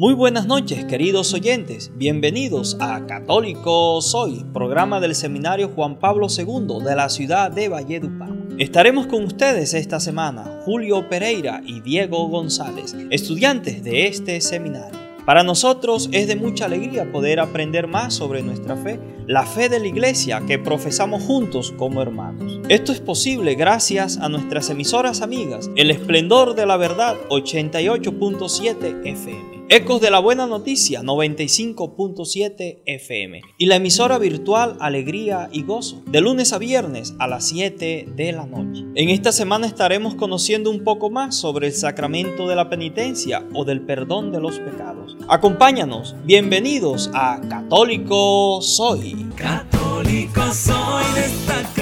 Muy buenas noches, queridos oyentes. Bienvenidos a Católico Soy, programa del Seminario Juan Pablo II de la ciudad de Valledupar. Estaremos con ustedes esta semana Julio Pereira y Diego González, estudiantes de este seminario. Para nosotros es de mucha alegría poder aprender más sobre nuestra fe, la fe de la iglesia que profesamos juntos como hermanos. Esto es posible gracias a nuestras emisoras amigas, El Esplendor de la Verdad 88.7 FM. Ecos de la Buena Noticia 95.7 FM y la emisora virtual Alegría y Gozo de lunes a viernes a las 7 de la noche. En esta semana estaremos conociendo un poco más sobre el sacramento de la penitencia o del perdón de los pecados. Acompáñanos, bienvenidos a Católico Soy. Católico soy de sacramentos,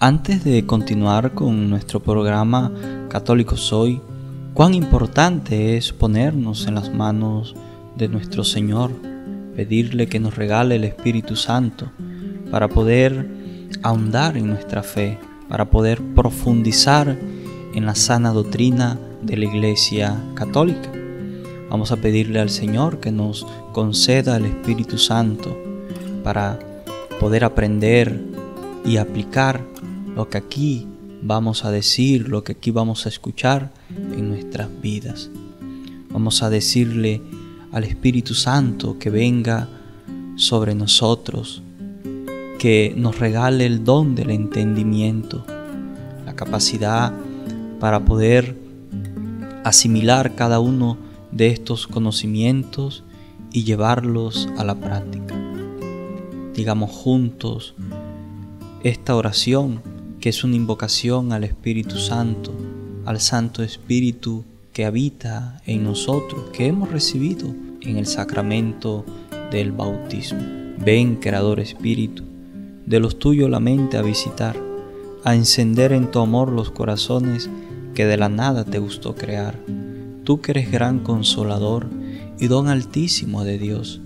Antes de continuar con nuestro programa Católico Soy, cuán importante es ponernos en las manos de nuestro Señor, pedirle que nos regale el Espíritu Santo para poder ahondar en nuestra fe, para poder profundizar en la sana doctrina de la Iglesia Católica. Vamos a pedirle al Señor que nos conceda el Espíritu Santo para poder aprender y aplicar lo que aquí vamos a decir, lo que aquí vamos a escuchar en nuestras vidas. Vamos a decirle al Espíritu Santo que venga sobre nosotros, que nos regale el don del entendimiento, la capacidad para poder asimilar cada uno de estos conocimientos y llevarlos a la práctica. Digamos juntos esta oración que es una invocación al Espíritu Santo, al Santo Espíritu que habita en nosotros, que hemos recibido en el sacramento del bautismo. Ven, Creador Espíritu, de los tuyos la mente a visitar, a encender en tu amor los corazones que de la nada te gustó crear. Tú que eres gran consolador y don altísimo de Dios,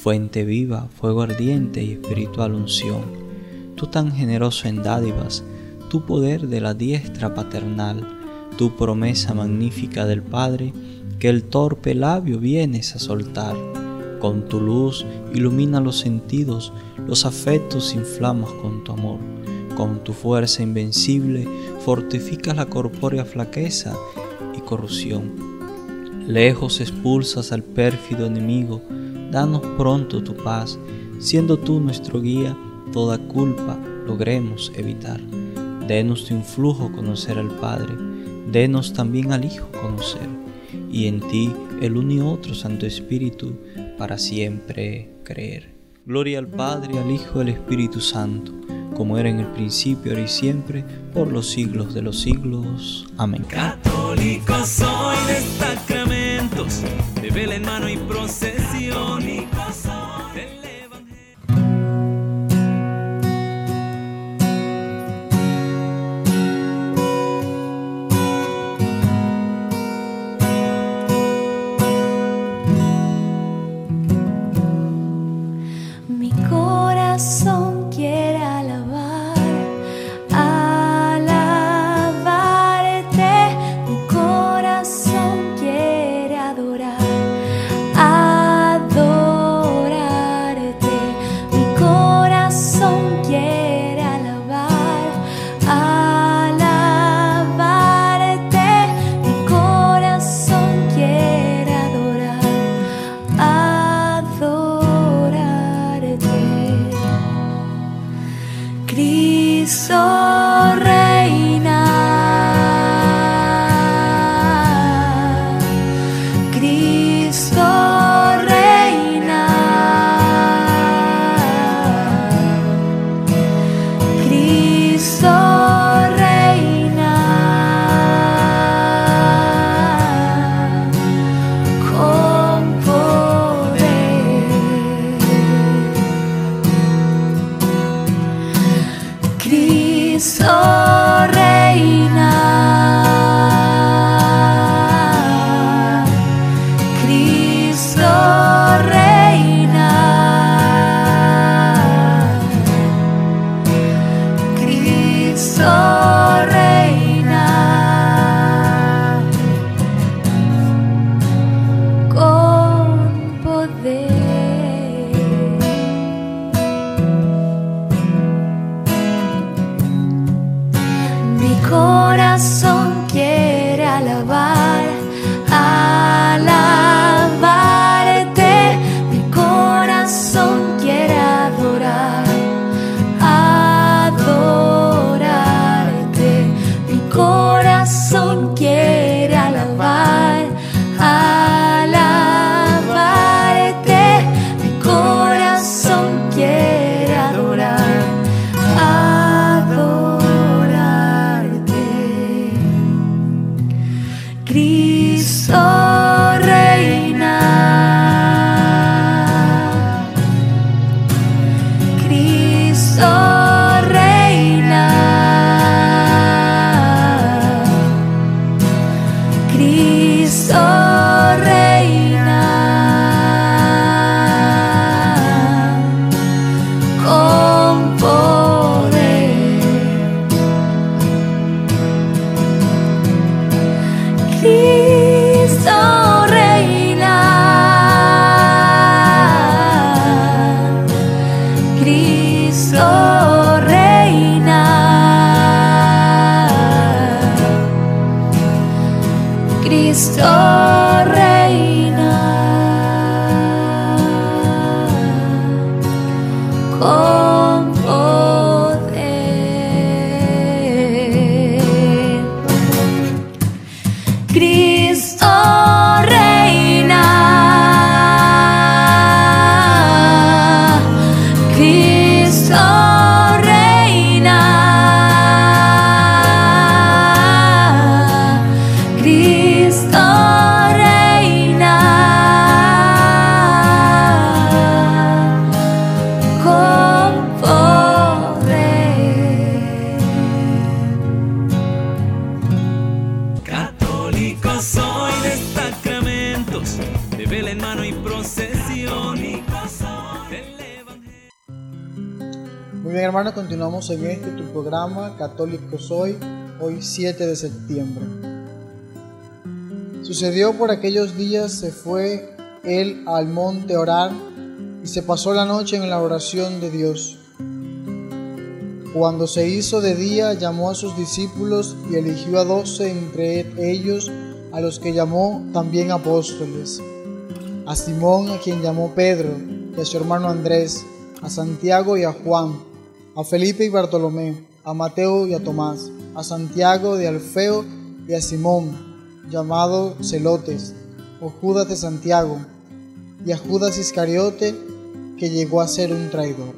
fuente viva, fuego ardiente y espiritual unción. Tú tan generoso en dádivas, tu poder de la diestra paternal, tu promesa magnífica del Padre, que el torpe labio vienes a soltar. Con tu luz ilumina los sentidos, los afectos inflamas con tu amor. Con tu fuerza invencible fortificas la corpórea flaqueza y corrupción. Lejos expulsas al pérfido enemigo, danos pronto tu paz, siendo tú nuestro guía, toda culpa logremos evitar. Denos tu influjo conocer al Padre, denos también al Hijo conocer, y en ti el uno y otro Santo Espíritu para siempre creer. Gloria al Padre, al Hijo y al Espíritu Santo, como era en el principio, ahora y siempre, por los siglos de los siglos. Amén. Católico soy de sacramentos, de vela en y procesión. Continuamos en este tu programa Católico Soy, hoy 7 de septiembre. Sucedió por aquellos días, se fue él al monte a orar y se pasó la noche en la oración de Dios. Cuando se hizo de día, llamó a sus discípulos y eligió a doce entre ellos, a los que llamó también apóstoles, a Simón, a quien llamó Pedro, y a su hermano Andrés, a Santiago y a Juan, a Felipe y Bartolomé, a Mateo y a Tomás, a Santiago de Alfeo y a Simón, llamado Celotes, o Judas de Santiago, y a Judas Iscariote, que llegó a ser un traidor.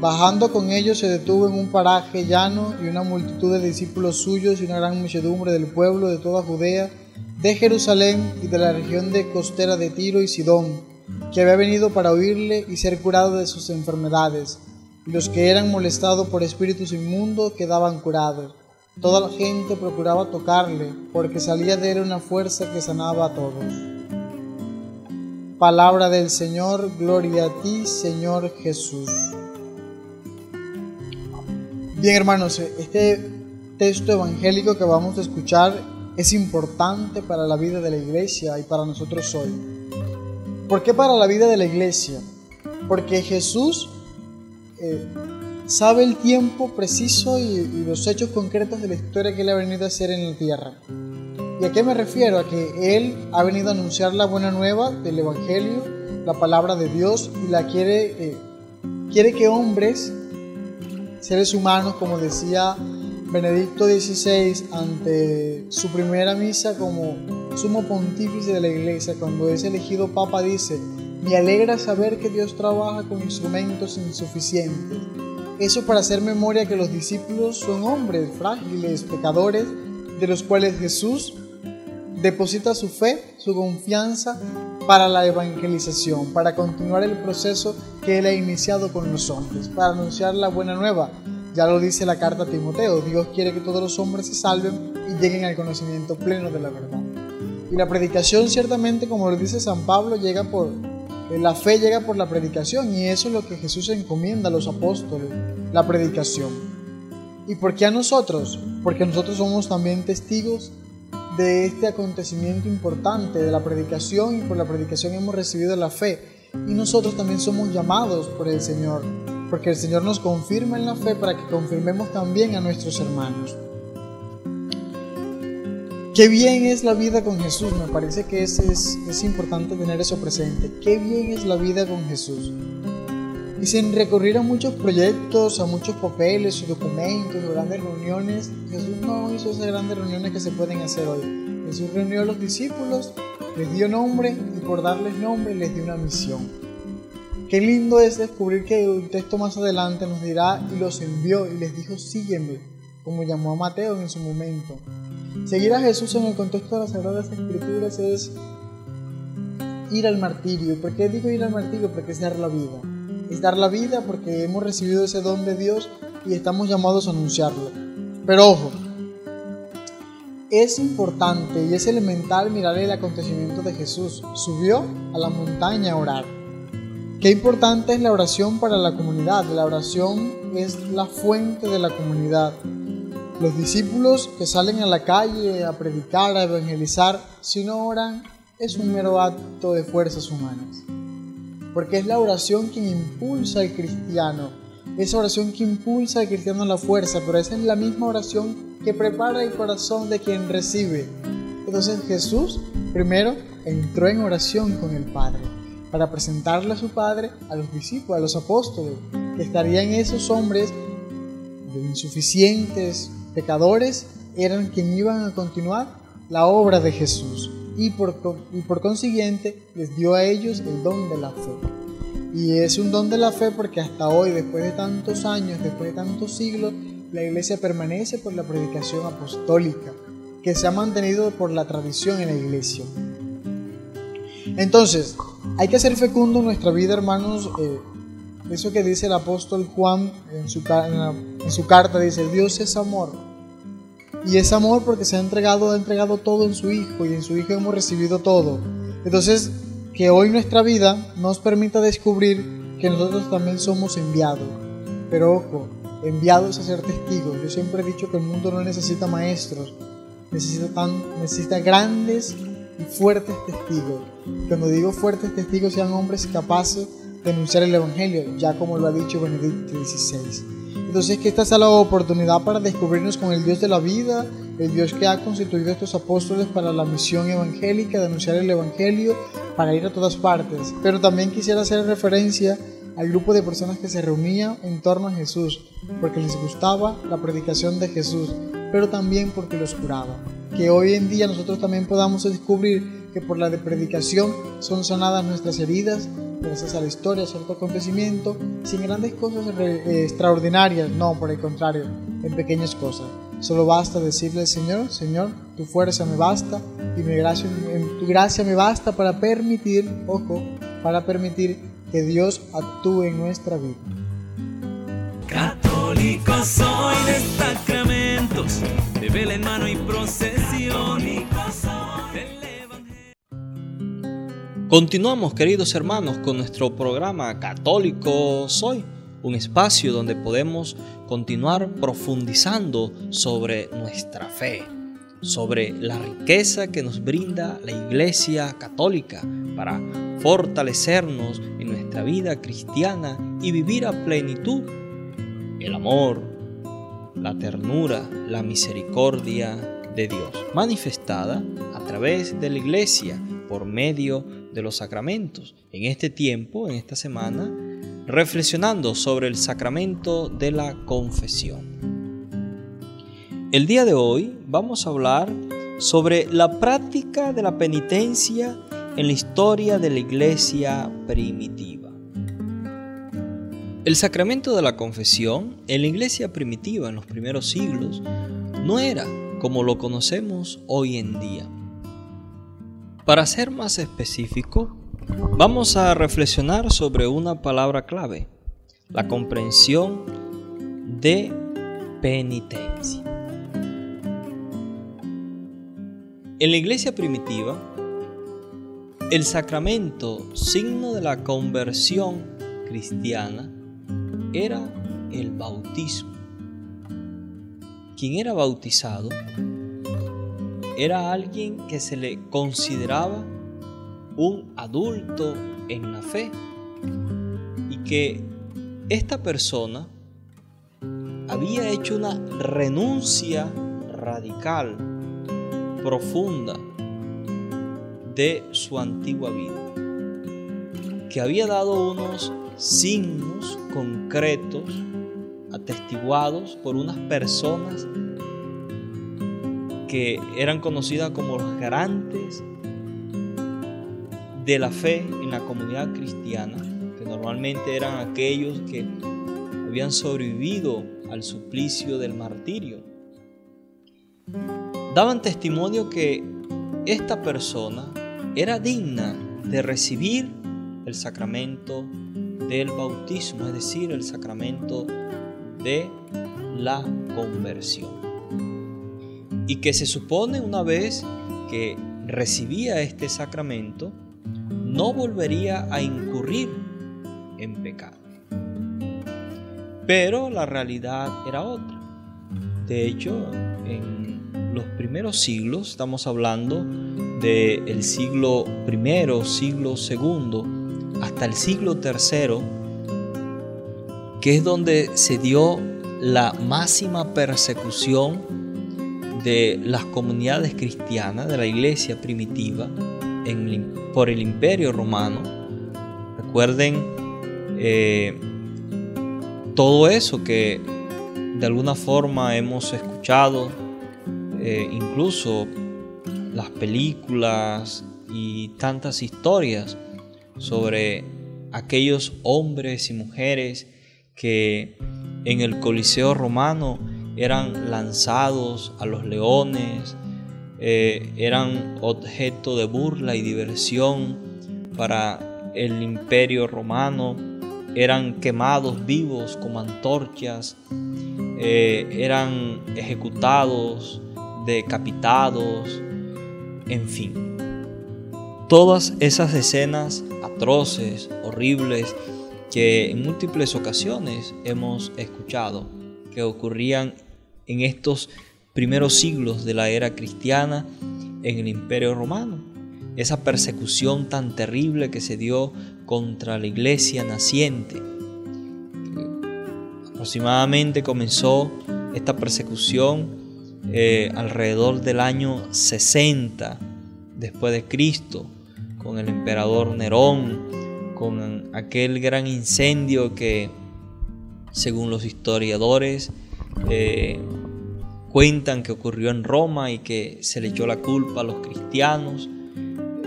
Bajando con ellos se detuvo en un paraje llano y una multitud de discípulos suyos y una gran muchedumbre del pueblo de toda Judea, de Jerusalén y de la región de costera de Tiro y Sidón, que había venido para oírle y ser curado de sus enfermedades. Los que eran molestados por espíritus inmundos quedaban curados. Toda la gente procuraba tocarle, porque salía de él una fuerza que sanaba a todos. Palabra del Señor, gloria a ti, Señor Jesús. Bien hermanos, este texto evangélico que vamos a escuchar es importante para la vida de la iglesia y para nosotros hoy. ¿Por qué para la vida de la iglesia? Porque Jesús eh, sabe el tiempo preciso y, los hechos concretos de la historia que Él ha venido a hacer en la tierra. ¿Y a qué me refiero? A que Él ha venido a anunciar la buena nueva del Evangelio, la palabra de Dios, y la quiere, eh, quiere que hombres seres humanos, como decía Benedicto XVI ante su primera misa como sumo pontífice de la iglesia, cuando es elegido papa, dice, me alegra saber que Dios trabaja con instrumentos insuficientes. Eso para hacer memoria que los discípulos son hombres frágiles, pecadores, de los cuales Jesús deposita su fe, su confianza para la evangelización, para continuar el proceso que Él ha iniciado con los hombres, para anunciar la buena nueva. Ya lo dice la carta a Timoteo, Dios quiere que todos los hombres se salven y lleguen al conocimiento pleno de la verdad. Y la predicación ciertamente, como lo dice San Pablo, llega por, la fe llega por la predicación y eso es lo que Jesús encomienda a los apóstoles, la predicación. ¿Y por qué a nosotros? Porque nosotros somos también testigos de este acontecimiento importante de la predicación y por la predicación hemos recibido la fe. Y nosotros también somos llamados por el Señor, porque el Señor nos confirma en la fe para que confirmemos también a nuestros hermanos. Qué bien es la vida con Jesús, me parece que es, es, importante tener eso presente. Qué bien es la vida con Jesús. Y sin recurrir a muchos proyectos, a muchos papeles, documentos, grandes reuniones, Jesús no hizo esas grandes reuniones que se pueden hacer hoy. Jesús reunió a los discípulos, les dio nombre y por darles nombre les dio una misión. Qué lindo es descubrir que un texto más adelante nos dirá y los envió y les dijo sígueme, como llamó a Mateo en su momento. Seguir a Jesús en el contexto de las Sagradas Escrituras es ir al martirio. ¿Por qué digo ir al martirio? Porque es dar la vida es dar la vida porque hemos recibido ese don de Dios y estamos llamados a anunciarlo. Pero ojo, es importante y es elemental mirar el acontecimiento de Jesús. Subió a la montaña a orar. Qué importante es la oración para la comunidad. La oración es la fuente de la comunidad. Los discípulos que salen a la calle a predicar, a evangelizar, si no oran, es un mero acto de fuerzas humanas porque es la oración quien impulsa al cristiano, esa oración que impulsa al cristiano la fuerza, pero esa es la misma oración que prepara el corazón de quien recibe. Entonces Jesús primero entró en oración con el Padre para presentarle a su Padre a los discípulos, a los apóstoles, que estarían esos hombres de insuficientes, pecadores, eran quienes iban a continuar la obra de Jesús y por, y por consiguiente les dio a ellos el don de la fe. Y es un don de la fe porque hasta hoy, después de tantos años, después de tantos siglos, la iglesia permanece por la predicación apostólica, que se ha mantenido por la tradición en la iglesia. Entonces, hay que hacer fecundo nuestra vida, hermanos. Eh, eso que dice el apóstol Juan en su, carta, dice, Dios es amor y es amor porque se ha entregado, ha entregado todo en su Hijo y en su Hijo hemos recibido todo. Entonces, que hoy nuestra vida nos permita descubrir que nosotros también somos enviados, pero ojo, enviados a ser testigos. Yo siempre he dicho que el mundo no necesita maestros, necesita, tan, necesita grandes y fuertes testigos. Cuando digo fuertes testigos, sean hombres capaces de anunciar el Evangelio, ya como lo ha dicho Benedicto XVI. Entonces que esta sea la oportunidad para descubrirnos con el Dios de la vida, el Dios que ha constituido a estos apóstoles para la misión evangélica, de anunciar el Evangelio, para ir a todas partes. Pero también quisiera hacer referencia al grupo de personas que se reunían en torno a Jesús, porque les gustaba la predicación de Jesús, pero también porque los curaba. Que hoy en día nosotros también podamos descubrir que por la de predicación son sanadas nuestras heridas, gracias a la historia, a cierto acontecimiento, sin grandes cosas eh, extraordinarias, no, por el contrario, en pequeñas cosas. Solo basta decirle, Señor, Señor, tu fuerza me basta y mi gracia, tu gracia me basta para permitir, ojo, para permitir que Dios actúe en nuestra vida. Católico soy de sacramentos, de vela en mano y procesión. Continuamos, queridos hermanos, con nuestro programa Católico Soy, un espacio donde podemos continuar profundizando sobre nuestra fe, sobre la riqueza que nos brinda la Iglesia Católica para fortalecernos en nuestra vida cristiana y vivir a plenitud el amor, la ternura, la misericordia de Dios, manifestada a través de la Iglesia por medio de los sacramentos. En este tiempo, en esta semana, reflexionando sobre el sacramento de la confesión. El día de hoy vamos a hablar sobre la práctica de la penitencia en la historia de la iglesia primitiva. El sacramento de la confesión en la iglesia primitiva en los primeros siglos no era como lo conocemos hoy en día. Para ser más específico, vamos a reflexionar sobre una palabra clave, la comprensión de penitencia. En la iglesia primitiva, el sacramento, signo de la conversión cristiana, era el bautismo. Quien era bautizado era alguien que se le consideraba un adulto en la fe. Y que esta persona había hecho una renuncia radical, profunda de su antigua vida, que había dado unos signos concretos atestiguados por unas personas que eran conocidas como los garantes de la fe en la comunidad cristiana, que normalmente eran aquellos que habían sobrevivido al suplicio del martirio. Daban testimonio que esta persona era digna de recibir el sacramento del bautismo, es decir, el sacramento de la conversión y que se supone una vez que recibía este sacramento, no volvería a incurrir en pecado. Pero la realidad era otra. De hecho, en los primeros siglos, estamos hablando del siglo I, siglo II, hasta el siglo III, que es donde se dio la máxima persecución de las comunidades cristianas de la iglesia primitiva por el imperio romano. Recuerden eh, todo eso que de alguna forma hemos escuchado, eh, incluso las películas y tantas historias sobre aquellos hombres y mujeres que en el Coliseo romano eran lanzados a los leones, eh, eran objeto de burla y diversión para el imperio romano, eran quemados vivos como antorchas, eh, eran ejecutados, decapitados, en fin. Todas esas escenas atroces, horribles, que en múltiples ocasiones hemos escuchado que ocurrían en estos primeros siglos de la era cristiana en el imperio romano. Esa persecución tan terrible que se dio contra la iglesia naciente. Aproximadamente comenzó esta persecución eh, alrededor del año 60 después de Cristo, con el emperador Nerón, con aquel gran incendio que, según los historiadores, eh, cuentan que ocurrió en Roma y que se le echó la culpa a los cristianos,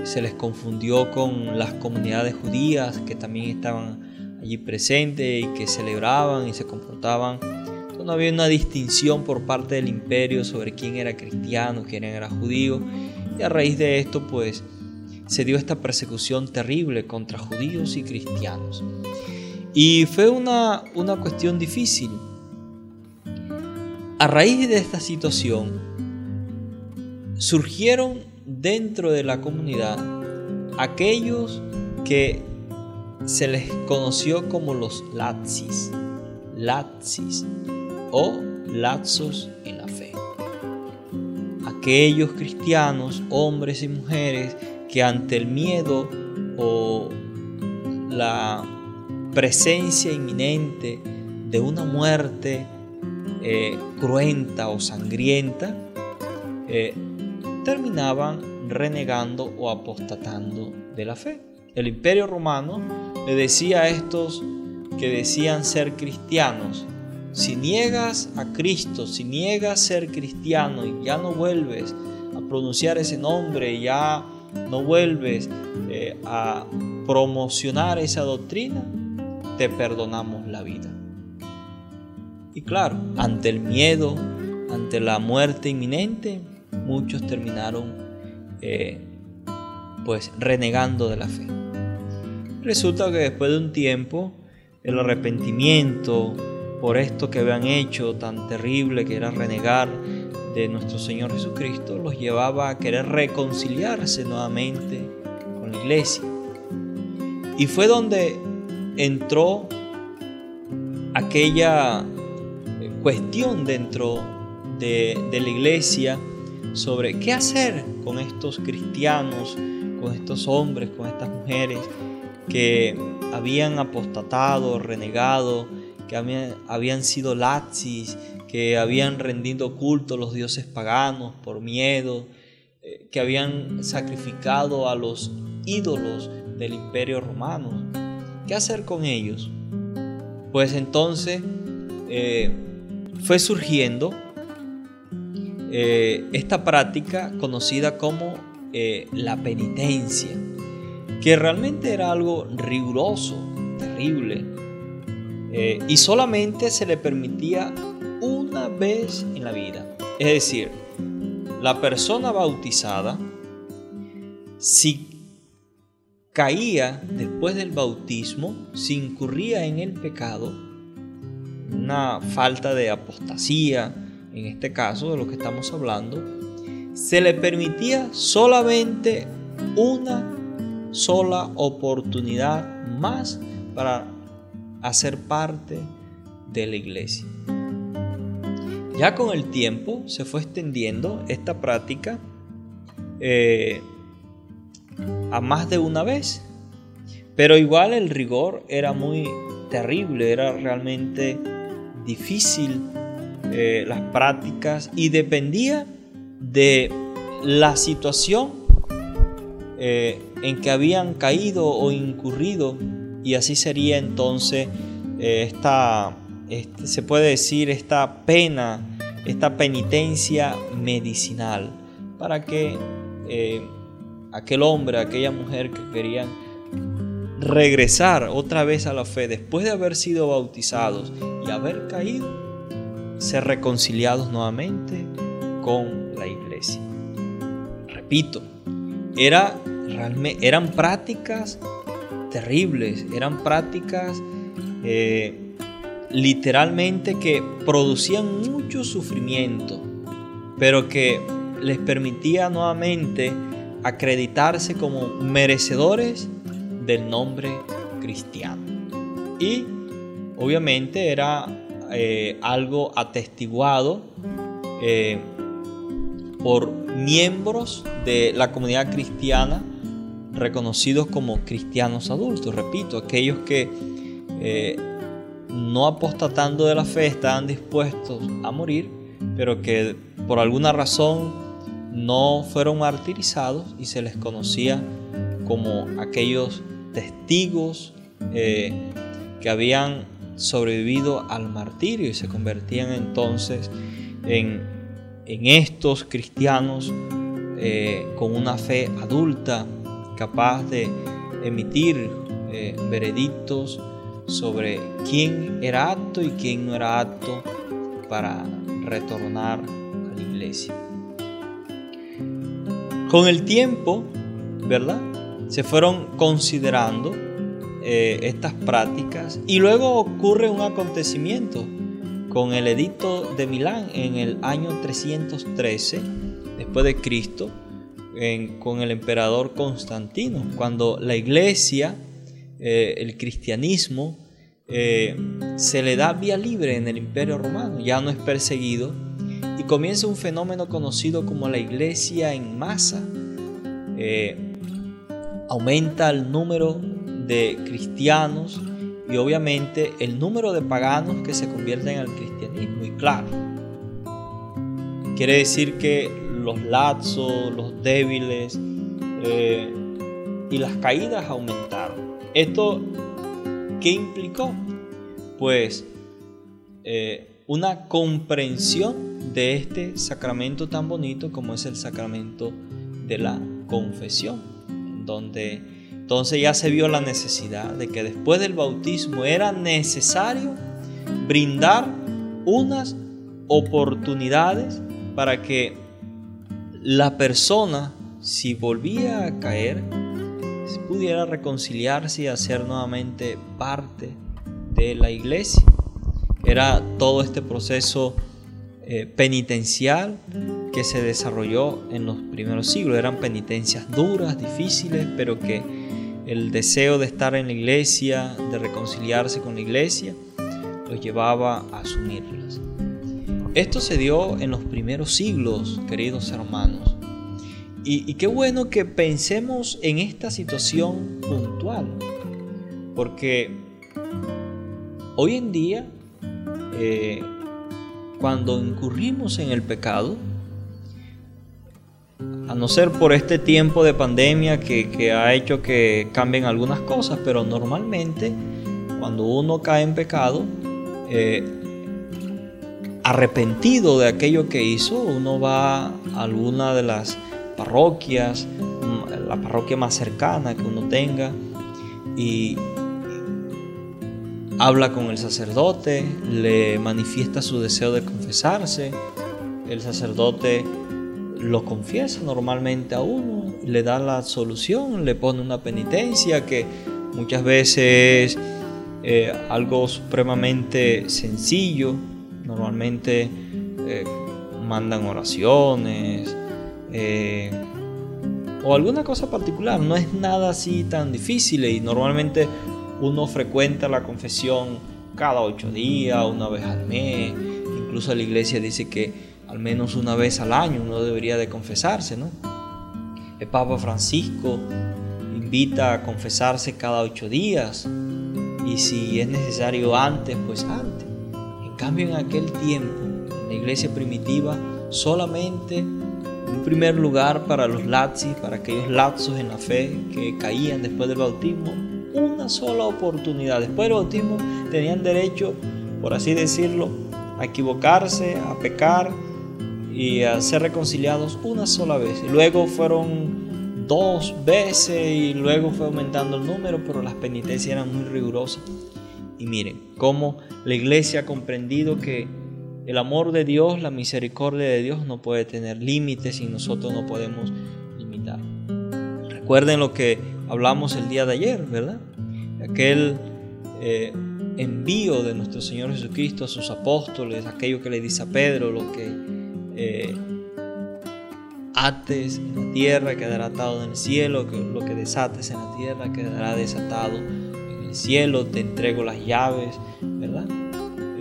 se les confundió con las comunidades judías que también estaban allí presentes y que celebraban y se comportaban. no había una distinción por parte del imperio sobre quién era cristiano, quién era judío. Y a raíz de esto, pues, se dio esta persecución terrible contra judíos y cristianos. Y fue una, una cuestión difícil a raíz de esta situación, surgieron dentro de la comunidad aquellos que se les conoció como los Lazis, Lazis o Lazos en la fe. Aquellos cristianos, hombres y mujeres, que ante el miedo o la presencia inminente de una muerte eh, cruenta o sangrienta, eh, terminaban renegando o apostatando de la fe. El imperio romano le decía a estos que decían ser cristianos, si niegas a Cristo, si niegas ser cristiano y ya no vuelves a pronunciar ese nombre, ya no vuelves eh, a promocionar esa doctrina, te perdonamos la vida. Y claro, ante el miedo, ante la muerte inminente, muchos terminaron eh, pues renegando de la fe. Resulta que después de un tiempo, el arrepentimiento por esto que habían hecho tan terrible que era renegar de nuestro Señor Jesucristo, los llevaba a querer reconciliarse nuevamente con la iglesia. Y fue donde entró aquella cuestión dentro de, la iglesia sobre qué hacer con estos cristianos, con estos hombres, con estas mujeres que habían apostatado, renegado, que habían, sido lazis, que habían rendido culto a los dioses paganos por miedo, eh, que habían sacrificado a los ídolos del imperio romano. ¿Qué hacer con ellos? Pues entonces eh, fue surgiendo eh, esta práctica conocida como eh, la penitencia, que realmente era algo riguroso, terrible, y solamente se le permitía una vez en la vida. Es decir, la persona bautizada, si caía después del bautismo, si incurría en el pecado, una falta de apostasía, en este caso de lo que estamos hablando, se le permitía solamente una sola oportunidad más para hacer parte de la iglesia. Ya con el tiempo se fue extendiendo esta práctica eh, a más de una vez, pero igual el rigor era muy terrible, era realmente difícil eh, las prácticas y dependía de la situación eh, en que habían caído o incurrido y así sería entonces eh, esta, este, se puede decir, esta pena, esta penitencia medicinal para que aquel hombre, aquella mujer que querían regresar otra vez a la fe después de haber sido bautizados y haber caído, ser reconciliados nuevamente con la iglesia. Repito, era, eran prácticas terribles, eran prácticas eh, literalmente que producían mucho sufrimiento, pero que les permitía nuevamente acreditarse como merecedores del nombre cristiano. y obviamente era eh, algo atestiguado eh, por miembros de la comunidad cristiana reconocidos como cristianos adultos. Repito, aquellos que eh, no apostatando de la fe estaban dispuestos a morir, pero que por alguna razón no fueron martirizados y se les conocía como aquellos testigos eh, que habían sobrevivido al martirio y se convertían entonces en, estos cristianos eh, con una fe adulta capaz de emitir eh, veredictos sobre quién era apto y quién no era apto para retornar a la iglesia. Con el tiempo, ¿verdad? Se fueron considerando eh, estas prácticas y luego ocurre un acontecimiento con el edicto de Milán en el año 313 después de Cristo con el emperador Constantino cuando la iglesia eh, el cristianismo eh, se le da vía libre en el imperio romano ya no es perseguido comienza un fenómeno conocido como la iglesia en masa. Eh, aumenta el número de cristianos y obviamente el número de paganos que se convierten al cristianismo. Y claro, quiere decir que los lazos, los débiles eh, y las caídas aumentaron. ¿Esto qué implicó? Pues eh, una comprensión de este sacramento tan bonito como es el sacramento de la confesión, donde entonces ya se vio la necesidad de que después del bautismo era necesario brindar unas oportunidades para que la persona, si volvía a caer, pudiera reconciliarse y hacer nuevamente parte de la iglesia. Era todo este proceso eh, penitencial que se desarrolló en los primeros siglos. Eran penitencias duras, difíciles, pero que el deseo de estar en la iglesia, de reconciliarse con la iglesia, los llevaba a asumirlas. Esto se dio en los primeros siglos, queridos hermanos. Y, qué bueno que pensemos en esta situación puntual, porque hoy en día eh, cuando incurrimos en el pecado, a no ser por este tiempo de pandemia que, ha hecho que cambien algunas cosas, pero normalmente cuando uno cae en pecado, eh, arrepentido de aquello que hizo, uno va a alguna de las parroquias, la parroquia más cercana que uno tenga, y, habla con el sacerdote, le manifiesta su deseo de confesarse, el sacerdote lo confiesa normalmente a uno, le da la solución, le pone una penitencia que muchas veces es eh, algo supremamente sencillo, normalmente eh, mandan oraciones eh, o alguna cosa particular, no es nada así tan difícil y normalmente uno frecuenta la confesión cada ocho días, una vez al mes. Incluso la iglesia dice que al menos una vez al año uno debería de confesarse, ¿no? El Papa Francisco invita a confesarse cada ocho días y si es necesario antes, pues antes. En cambio, en aquel tiempo, en la iglesia primitiva, solamente en primer lugar para los lazis, para aquellos lazos en la fe que caían después del bautismo, una sola oportunidad. Después del bautismo tenían derecho, por así decirlo, a equivocarse, a pecar y a ser reconciliados una sola vez. luego fueron dos veces y luego fue aumentando el número, pero las penitencias eran muy rigurosas. Y miren, cómo la iglesia ha comprendido que el amor de Dios, la misericordia de Dios no puede tener límites y nosotros no podemos limitar. Recuerden lo que hablamos el día de ayer, ¿verdad? Aquel eh, envío de nuestro Señor Jesucristo a sus apóstoles, aquello que le dice a Pedro, lo que eh, ates en la tierra quedará atado en el cielo, que lo que desates en la tierra quedará desatado en el el cielo, te entrego las llaves, ¿verdad?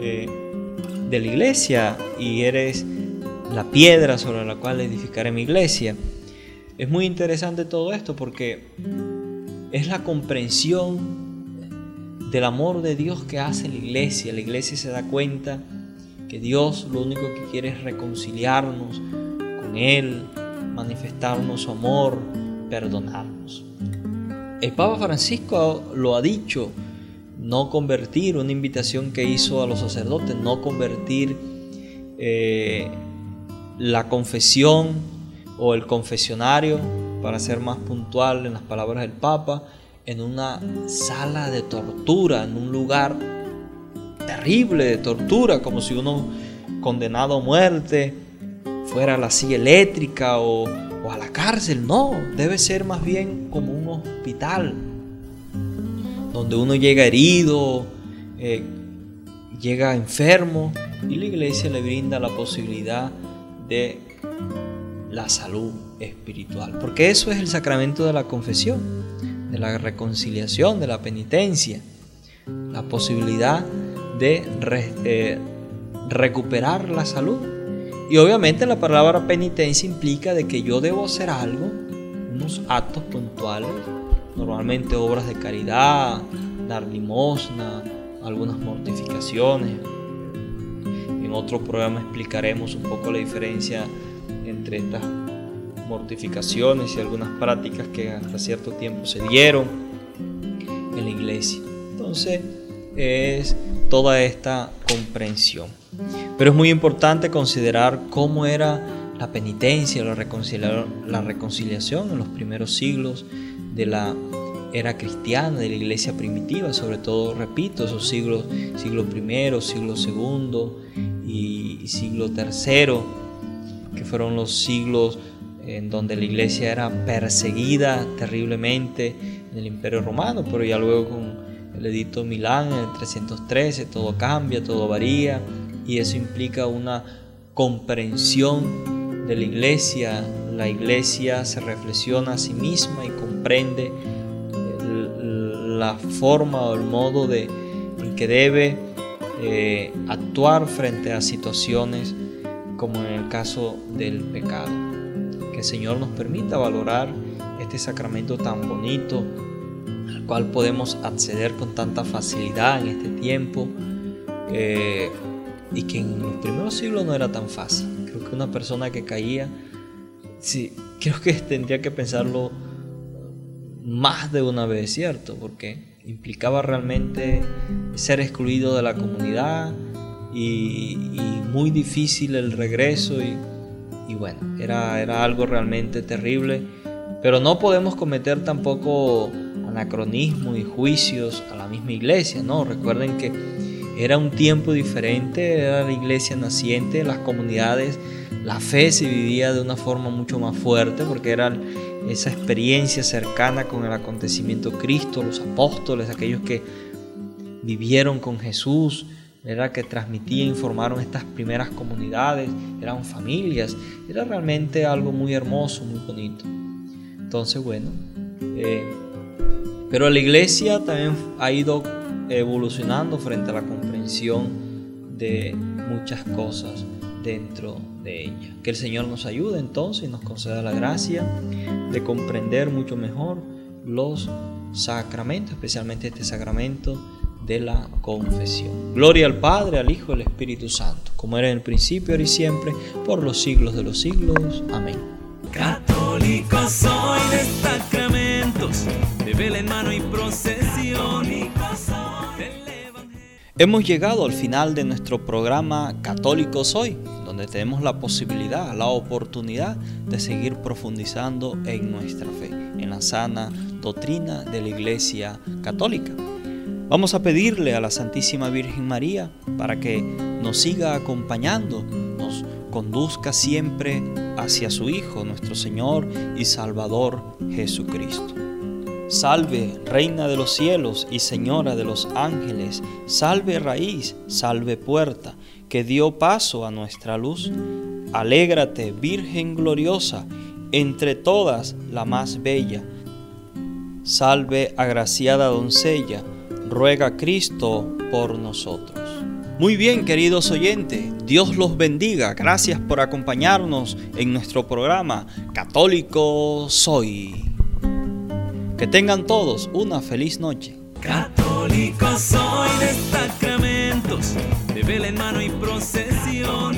Eh, de la iglesia y eres la piedra sobre la cual edificaré mi iglesia. Es muy interesante todo esto porque es la comprensión del amor de Dios que hace la iglesia. La iglesia se da cuenta que Dios lo único que quiere es reconciliarnos con Él, manifestarnos su amor, perdonarnos. El Papa Francisco lo ha dicho, no convertir, una invitación que hizo a los sacerdotes, no convertir eh, la confesión o el confesionario, para ser más puntual en las palabras del Papa, en una sala de tortura, en un lugar terrible de tortura, como si uno condenado a muerte fuera a la silla eléctrica o, a la cárcel. No, debe ser más bien como un hospital, donde uno llega herido, eh, llega enfermo y la iglesia le brinda la posibilidad de la salud espiritual, porque eso es el sacramento de la confesión, de la reconciliación, de la penitencia, la posibilidad de eh, recuperar la salud. Y obviamente la palabra penitencia implica de que yo debo hacer algo, unos actos puntuales, normalmente obras de caridad, dar limosna, algunas mortificaciones. En otro programa explicaremos un poco la diferencia entre estas mortificaciones y algunas prácticas que hasta cierto tiempo se dieron en la iglesia. Entonces es toda esta comprensión. Pero es muy importante considerar cómo era la penitencia, la, reconciliación en los primeros siglos de la era cristiana, de la iglesia primitiva, sobre todo, repito, esos siglos, siglo I, siglo II y siglo III, que fueron los siglos en donde la iglesia era perseguida terriblemente en el imperio romano, pero ya luego con el edicto Milán en el 313 todo cambia, todo varía y eso implica una comprensión de la iglesia. La iglesia se reflexiona a sí misma y comprende la forma o el modo de, en que debe eh, actuar frente a situaciones como en el caso del pecado. El Señor nos permita valorar este sacramento tan bonito al cual podemos acceder con tanta facilidad en este tiempo eh, y que en los primeros siglos no era tan fácil. Creo que una persona que caía, sí, creo que tendría que pensarlo más de una vez, ¿cierto? Porque implicaba realmente ser excluido de la comunidad y, muy difícil el regreso y, y bueno, era, era algo realmente terrible. Pero no podemos cometer tampoco anacronismo y juicios a la misma iglesia, ¿no? Recuerden que era un tiempo diferente, era la iglesia naciente, las comunidades, la fe se vivía de una forma mucho más fuerte porque era esa experiencia cercana con el acontecimiento Cristo, los apóstoles, aquellos que vivieron con Jesús, era que transmitían, informaron estas primeras comunidades, eran familias, era realmente algo muy hermoso, muy bonito. Entonces, bueno, eh, pero la iglesia también ha ido evolucionando frente a la comprensión de muchas cosas dentro de ella. Que el Señor nos ayude entonces y nos conceda la gracia de comprender mucho mejor los sacramentos, especialmente este sacramento de la confesión. Gloria al Padre, al Hijo y al Espíritu Santo, como era en el principio, ahora y siempre, por los siglos de los siglos. Amén. Católico soy de sacramentos, de vela en mano y procesión. Hemos llegado al final de nuestro programa Católico Soy, donde tenemos la posibilidad, la oportunidad de seguir profundizando en nuestra fe, en la sana doctrina de la Iglesia Católica. Vamos a pedirle a la Santísima Virgen María para que nos siga acompañando, nos conduzca siempre hacia su Hijo, nuestro Señor y Salvador Jesucristo. Salve, Reina de los cielos y Señora de los ángeles, salve raíz, salve puerta, que dio paso a nuestra luz. Alégrate, Virgen gloriosa, entre todas la más bella. Salve, agraciada doncella, ruega Cristo por nosotros. Muy bien, queridos oyentes, Dios los bendiga. Gracias por acompañarnos en nuestro programa Católico Soy. Que tengan todos una feliz noche. Católico soy de sacramentos, de vela en mano y procesión.